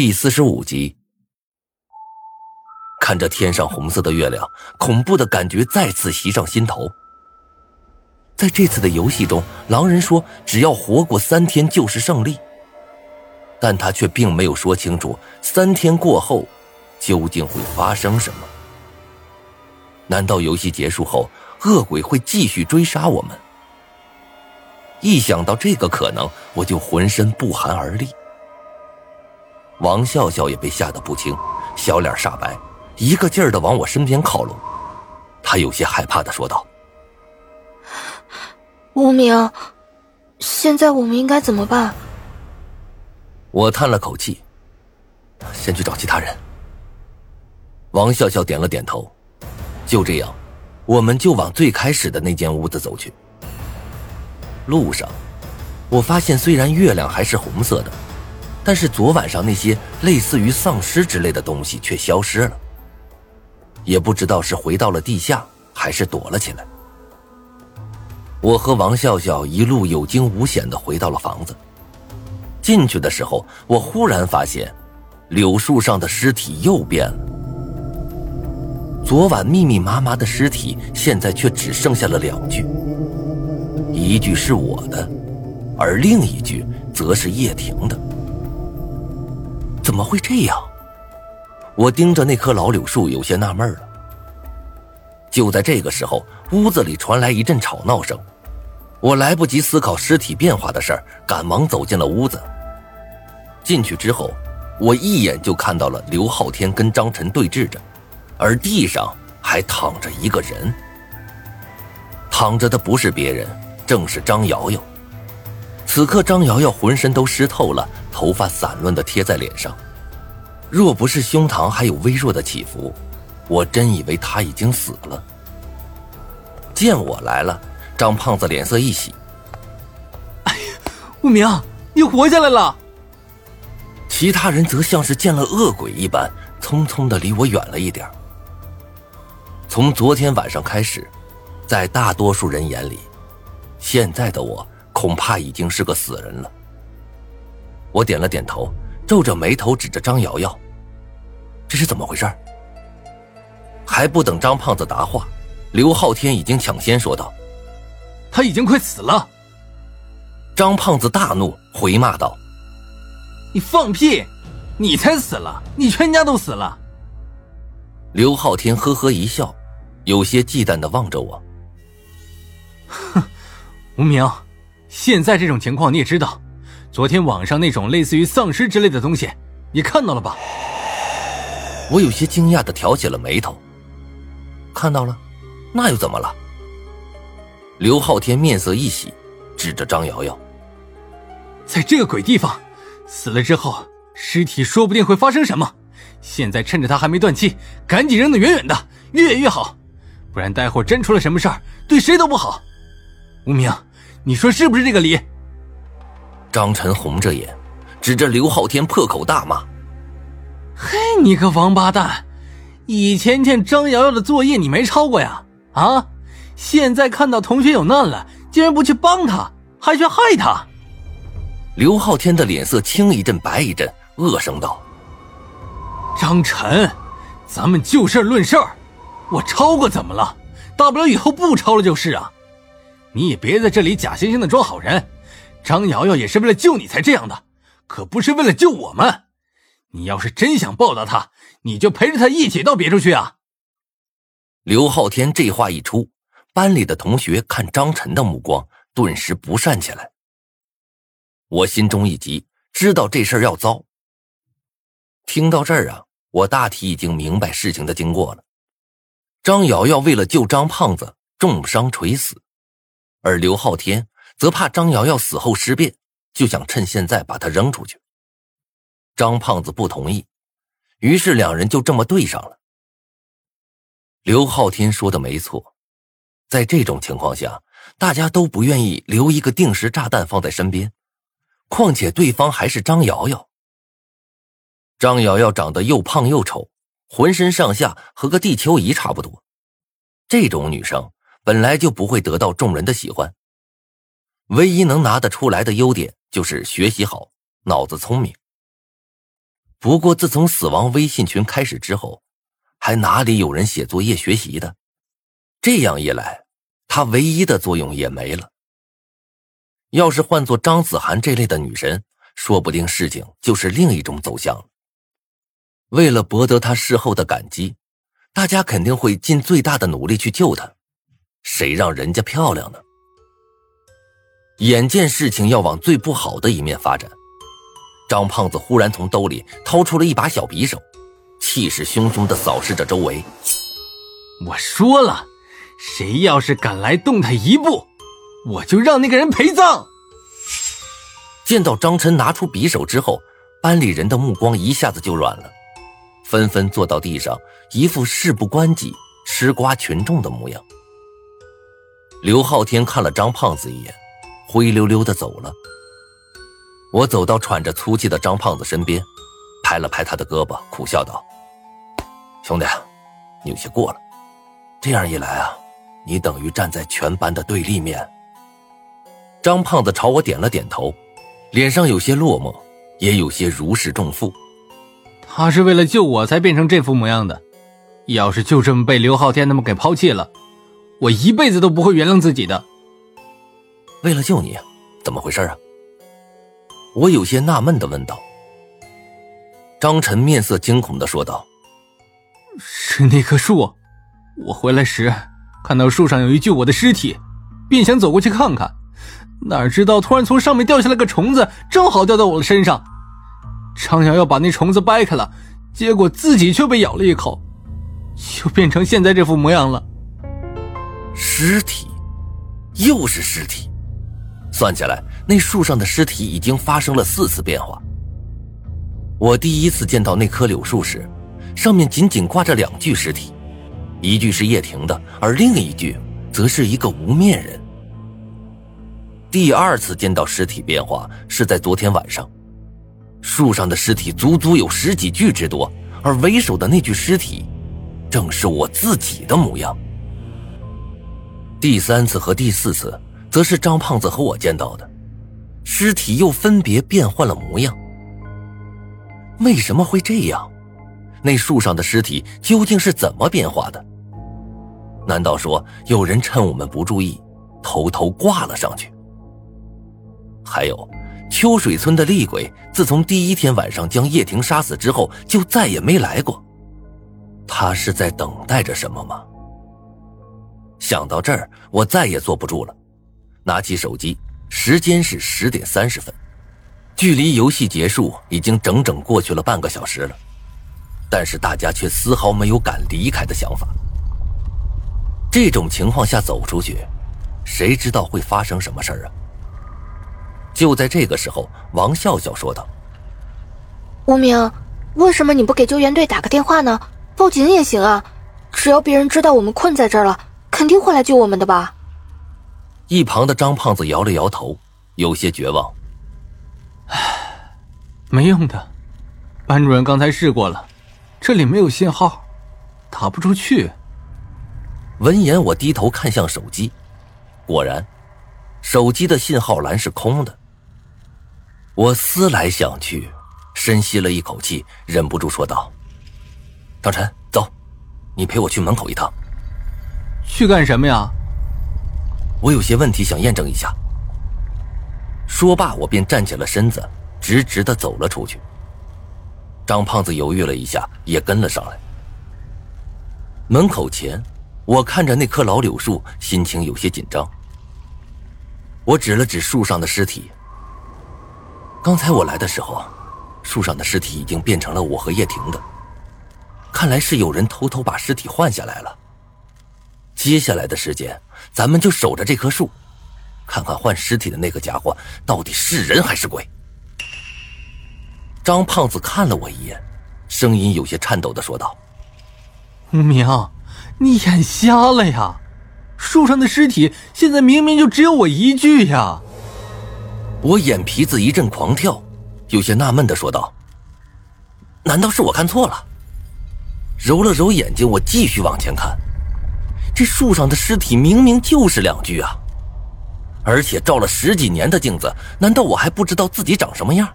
第四十五集，看着天上红色的月亮，恐怖的感觉再次袭上心头。在这次的游戏中，狼人说只要活过三天就是胜利，但他却并没有说清楚三天过后究竟会发生什么。难道游戏结束后恶鬼会继续追杀我们？一想到这个可能，我就浑身不寒而栗。王笑笑也被吓得不轻，小脸煞白，一个劲儿的往我身边靠拢。他有些害怕的说道：“无名，现在我们应该怎么办？”我叹了口气：“先去找其他人。”王笑笑点了点头。就这样，我们就往最开始的那间屋子走去。路上，我发现虽然月亮还是红色的。但是昨晚上那些类似于丧尸之类的东西却消失了，也不知道是回到了地下还是躲了起来。我和王笑笑一路有惊无险的回到了房子。进去的时候，我忽然发现，柳树上的尸体又变了。昨晚密密麻麻的尸体，现在却只剩下了两具，一具是我的，而另一具则是叶婷的。怎么会这样？我盯着那棵老柳树，有些纳闷了。就在这个时候，屋子里传来一阵吵闹声，我来不及思考尸体变化的事儿，赶忙走进了屋子。进去之后，我一眼就看到了刘昊天跟张晨对峙着，而地上还躺着一个人。躺着的不是别人，正是张瑶瑶。此刻，张瑶瑶浑身都湿透了，头发散乱的贴在脸上。若不是胸膛还有微弱的起伏，我真以为他已经死了。见我来了，张胖子脸色一喜：“哎呀，无名，你活下来了！”其他人则像是见了恶鬼一般，匆匆的离我远了一点。从昨天晚上开始，在大多数人眼里，现在的我。恐怕已经是个死人了。我点了点头，皱着眉头指着张瑶瑶：“这是怎么回事？”还不等张胖子答话，刘昊天已经抢先说道：“他已经快死了。”张胖子大怒，回骂道：“你放屁！你才死了，你全家都死了。”刘昊天呵呵一笑，有些忌惮的望着我：“哼，无名。”现在这种情况你也知道，昨天网上那种类似于丧尸之类的东西，你看到了吧？我有些惊讶的挑起了眉头。看到了，那又怎么了？刘昊天面色一喜，指着张瑶瑶，在这个鬼地方，死了之后尸体说不定会发生什么。现在趁着他还没断气，赶紧扔得远远的，越远越好，不然待会儿真出了什么事儿，对谁都不好。无名。你说是不是这个理？张晨红着眼，指着刘昊天破口大骂：“嘿，你个王八蛋！以前欠张瑶瑶的作业你没抄过呀？啊！现在看到同学有难了，竟然不去帮他，还去害他！”刘昊天的脸色青一阵白一阵，恶声道：“张晨，咱们就事论事儿，我抄过怎么了？大不了以后不抄了就是啊。”你也别在这里假惺惺的装好人，张瑶瑶也是为了救你才这样的，可不是为了救我们。你要是真想报答她，你就陪着她一起到别处去啊！刘昊天这话一出，班里的同学看张晨的目光顿时不善起来。我心中一急，知道这事儿要糟。听到这儿啊，我大体已经明白事情的经过了。张瑶瑶为了救张胖子，重伤垂死。而刘昊天则怕张瑶瑶死后尸变，就想趁现在把她扔出去。张胖子不同意，于是两人就这么对上了。刘昊天说的没错，在这种情况下，大家都不愿意留一个定时炸弹放在身边，况且对方还是张瑶瑶。张瑶瑶长得又胖又丑，浑身上下和个地球仪差不多，这种女生。本来就不会得到众人的喜欢。唯一能拿得出来的优点就是学习好，脑子聪明。不过自从死亡微信群开始之后，还哪里有人写作业学习的？这样一来，他唯一的作用也没了。要是换做张子涵这类的女神，说不定事情就是另一种走向。为了博得他事后的感激，大家肯定会尽最大的努力去救她。谁让人家漂亮呢？眼见事情要往最不好的一面发展，张胖子忽然从兜里掏出了一把小匕首，气势汹汹的扫视着周围。我说了，谁要是敢来动他一步，我就让那个人陪葬。见到张晨拿出匕首之后，班里人的目光一下子就软了，纷纷坐到地上，一副事不关己、吃瓜群众的模样。刘昊天看了张胖子一眼，灰溜溜的走了。我走到喘着粗气的张胖子身边，拍了拍他的胳膊，苦笑道：“兄弟，你有些过了。这样一来啊，你等于站在全班的对立面。”张胖子朝我点了点头，脸上有些落寞，也有些如释重负。他是为了救我才变成这副模样的，要是就这么被刘昊天他们给抛弃了。我一辈子都不会原谅自己的。为了救你，怎么回事啊？我有些纳闷的问道。张晨面色惊恐的说道：“是那棵树，我回来时看到树上有一具我的尸体，便想走过去看看，哪知道突然从上面掉下来个虫子，正好掉到我的身上。张瑶要把那虫子掰开了，结果自己却被咬了一口，就变成现在这副模样了。”尸体，又是尸体。算起来，那树上的尸体已经发生了四次变化。我第一次见到那棵柳树时，上面仅仅挂着两具尸体，一具是叶婷的，而另一具则是一个无面人。第二次见到尸体变化是在昨天晚上，树上的尸体足足有十几具之多，而为首的那具尸体，正是我自己的模样。第三次和第四次，则是张胖子和我见到的，尸体又分别变换了模样。为什么会这样？那树上的尸体究竟是怎么变化的？难道说有人趁我们不注意，偷偷挂了上去？还有，秋水村的厉鬼，自从第一天晚上将叶婷杀死之后，就再也没来过。他是在等待着什么吗？想到这儿，我再也坐不住了，拿起手机，时间是十点三十分，距离游戏结束已经整整过去了半个小时了，但是大家却丝毫没有敢离开的想法。这种情况下走出去，谁知道会发生什么事儿啊？就在这个时候，王笑笑说道：“无名，为什么你不给救援队打个电话呢？报警也行啊，只要别人知道我们困在这儿了。”肯定会来救我们的吧？一旁的张胖子摇了摇头，有些绝望。唉，没用的，班主任刚才试过了，这里没有信号，打不出去。闻言，我低头看向手机，果然，手机的信号栏是空的。我思来想去，深吸了一口气，忍不住说道：“张晨，走，你陪我去门口一趟。”去干什么呀？我有些问题想验证一下。说罢，我便站起了身子，直直的走了出去。张胖子犹豫了一下，也跟了上来。门口前，我看着那棵老柳树，心情有些紧张。我指了指树上的尸体。刚才我来的时候，树上的尸体已经变成了我和叶婷的。看来是有人偷偷把尸体换下来了。接下来的时间，咱们就守着这棵树，看看换尸体的那个家伙到底是人还是鬼。张胖子看了我一眼，声音有些颤抖的说道：“无名，你眼瞎了呀？树上的尸体现在明明就只有我一具呀！”我眼皮子一阵狂跳，有些纳闷的说道：“难道是我看错了？”揉了揉眼睛，我继续往前看。这树上的尸体明明就是两具啊！而且照了十几年的镜子，难道我还不知道自己长什么样？